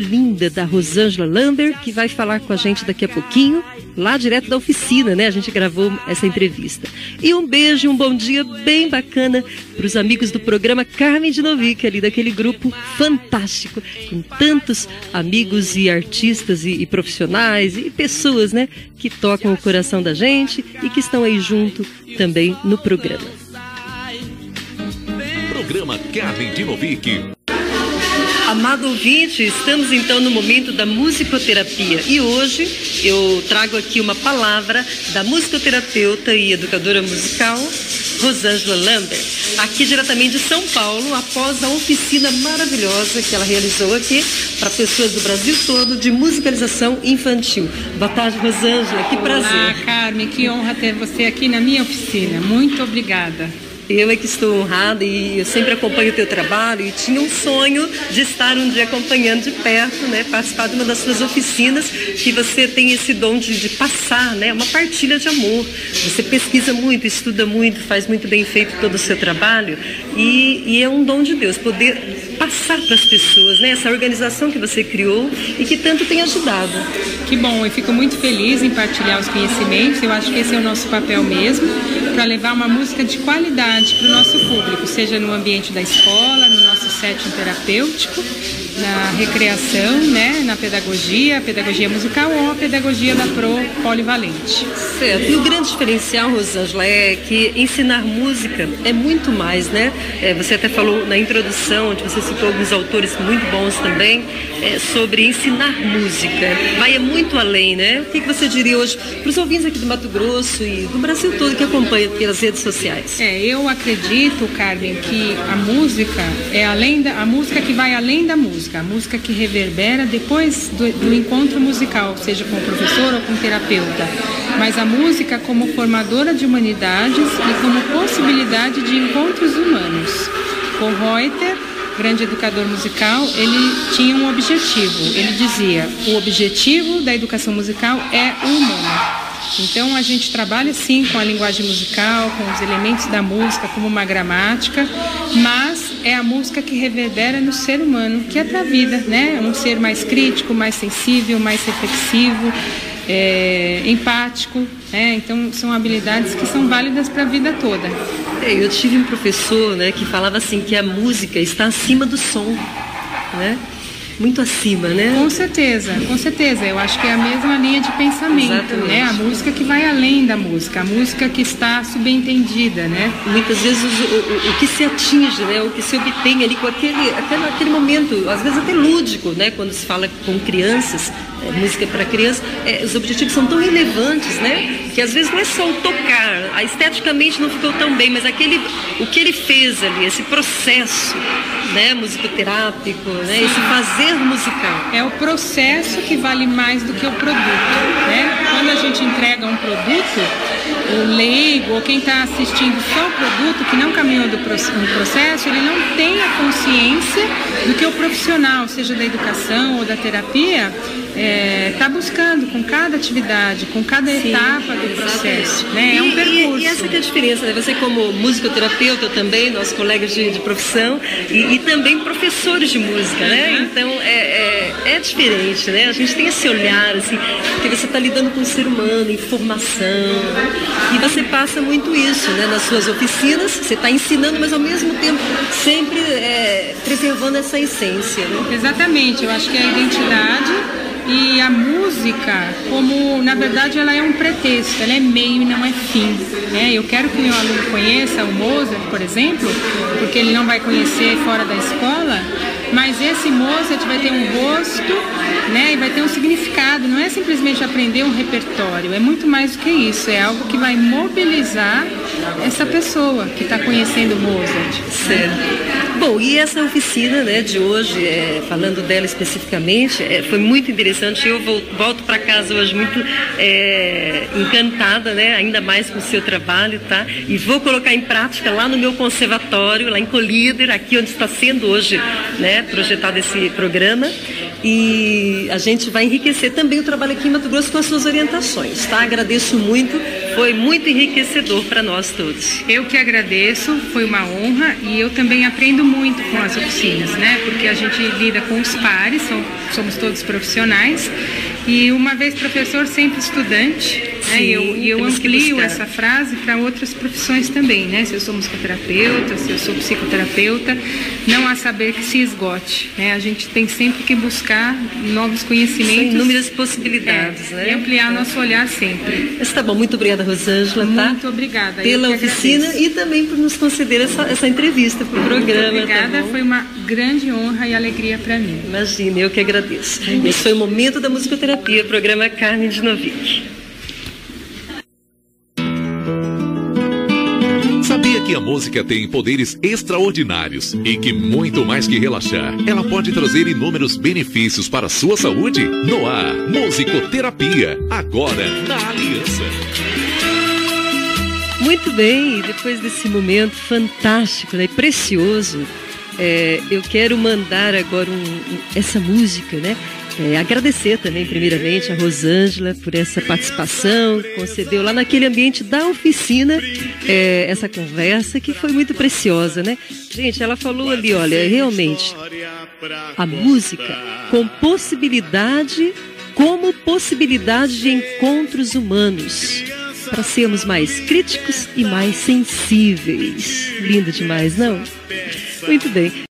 linda da Rosângela Lander, que vai falar com a gente daqui a pouquinho, lá direto da oficina, né? A gente gravou essa entrevista. E um beijo, um bom dia bem bacana para os amigos do programa Carmen de Novick, ali daquele grupo fantástico, com tantos amigos e artistas e, e profissionais e pessoas, né? Que tocam o coração da gente e que estão aí junto também no programa. Programa Carmen de Novick. Amado ouvinte, estamos então no momento da musicoterapia e hoje eu trago aqui uma palavra da musicoterapeuta e educadora musical Rosângela Lambert, aqui diretamente de São Paulo, após a oficina maravilhosa que ela realizou aqui para pessoas do Brasil todo de musicalização infantil. Boa tarde, Rosângela, que prazer. Olá, Carmen, que honra ter você aqui na minha oficina. Muito obrigada. Eu é que estou honrada e eu sempre acompanho o teu trabalho e tinha um sonho de estar um dia acompanhando de perto, né, participar de uma das suas oficinas que você tem esse dom de, de passar, né, uma partilha de amor. Você pesquisa muito, estuda muito, faz muito bem feito todo o seu trabalho e, e é um dom de Deus poder passar para as pessoas, né, essa organização que você criou e que tanto tem ajudado. Que bom, eu fico muito feliz em partilhar os conhecimentos. Eu acho que esse é o nosso papel mesmo, para levar uma música de qualidade para o nosso público, seja no ambiente da escola, no nosso setting terapêutico, na recreação, né, na pedagogia, pedagogia musical ou a pedagogia da Pro polivalente. Certo. E o grande diferencial, Rosângela, é que ensinar música é muito mais, né? É, você até falou na introdução, onde você citou alguns autores muito bons também, é, sobre ensinar música. Vai é muito além, né? O que, que você diria hoje para os ouvintes aqui do Mato Grosso e do Brasil todo que acompanham pelas redes sociais? É, eu acredito, Carmen, que a música é além da a música que vai além da música, a música que reverbera depois do, do encontro musical, seja com o professor ou com o terapeuta, mas a música como formadora de humanidades e como possibilidade de encontros humanos. Com Reuter, grande educador musical, ele tinha um objetivo. Ele dizia: o objetivo da educação musical é o humano. Então a gente trabalha sim com a linguagem musical, com os elementos da música, como uma gramática, mas é a música que reverbera no ser humano, que é para a vida, né? Um ser mais crítico, mais sensível, mais reflexivo, é, empático, né? Então são habilidades que são válidas para a vida toda. É, eu tive um professor, né, que falava assim que a música está acima do som, né? Muito acima, né? Com certeza, com certeza. Eu acho que é a mesma linha de pensamento, Exatamente. né? A música que vai além da música, a música que está subentendida, né? Muitas vezes o, o, o que se atinge, né? O que se obtém ali com aquele, até naquele momento, às vezes até lúdico, né? Quando se fala com crianças, é, música para criança, é, os objetivos são tão relevantes, né? Que às vezes não é só o tocar, esteticamente não ficou tão bem, mas aquele, o que ele fez ali, esse processo, né? Musicoterápico, né? Esse fazer musical. É o processo que vale mais do que o produto, né? Quando a gente entrega um produto, o leigo ou quem está assistindo só o produto, que não caminhou do processo, ele não tem a consciência do que o profissional, seja da educação ou da terapia, está é, tá buscando com cada atividade, com cada Sim, etapa do processo. Né? É um percurso. E, e, essa que é a diferença, né? Você como musicoterapeuta também, nossos colegas de, de profissão, e, e, também professores de música, né? Então é, é, é, diferente, né? A gente tem esse olhar, assim, porque você está lidando com o ser humano, informação, e você passa muito isso, né? Nas suas oficinas, você está ensinando, mas ao mesmo tempo sempre é, preservando essa essência. Né? Exatamente, eu acho que é a identidade e a música, como na verdade ela é um pretexto, ela é meio e não é fim. Né? Eu quero que meu aluno conheça o Mozart, por exemplo, porque ele não vai conhecer fora da escola, mas esse Mozart vai ter um rosto né, e vai ter um significado, não é simplesmente aprender um repertório, é muito mais do que isso, é algo que vai mobilizar essa pessoa que está conhecendo Mozart. Certo. Bom, e essa oficina né, de hoje, é, falando dela especificamente, é, foi muito interessante. Eu volto, volto para casa hoje muito é, encantada, né, ainda mais com o seu trabalho, tá? E vou colocar em prática lá no meu conservatório, lá em Colíder, aqui onde está sendo hoje né, projetado esse programa. E a gente vai enriquecer também o trabalho aqui em Mato Grosso com as suas orientações, tá? Agradeço muito foi muito enriquecedor para nós todos. Eu que agradeço, foi uma honra e eu também aprendo muito com as oficinas, né? Porque a gente lida com os pares, somos todos profissionais e uma vez professor, sempre estudante. Né? e eu, eu amplio essa frase para outras profissões também, né? Se eu sou musicoterapeuta, se eu sou psicoterapeuta, não há saber que se esgote. Né? A gente tem sempre que buscar novos conhecimentos. São inúmeras possibilidades, é, né? E ampliar é. nosso olhar sempre. Está bom, muito obrigada, Rosângela. Tá? Muito obrigada. Pela oficina agradeço. e também por nos conceder essa, essa entrevista para o programa. Muito tá obrigada, tá foi uma grande honra e alegria para mim. Imagina, eu que agradeço. Esse foi o Momento da Musicoterapia, programa Carmen de Novick. Que a música tem poderes extraordinários e que, muito mais que relaxar, ela pode trazer inúmeros benefícios para a sua saúde? No ar, Musicoterapia, agora na Aliança. Muito bem, depois desse momento fantástico né, e precioso, é, eu quero mandar agora um, um, essa música, né? É, agradecer também, primeiramente, a Rosângela por essa participação, concedeu lá naquele ambiente da oficina é, essa conversa que foi muito preciosa, né? Gente, ela falou ali, olha, realmente, a música com possibilidade, como possibilidade de encontros humanos, para sermos mais críticos e mais sensíveis. Lindo demais, não? Muito bem.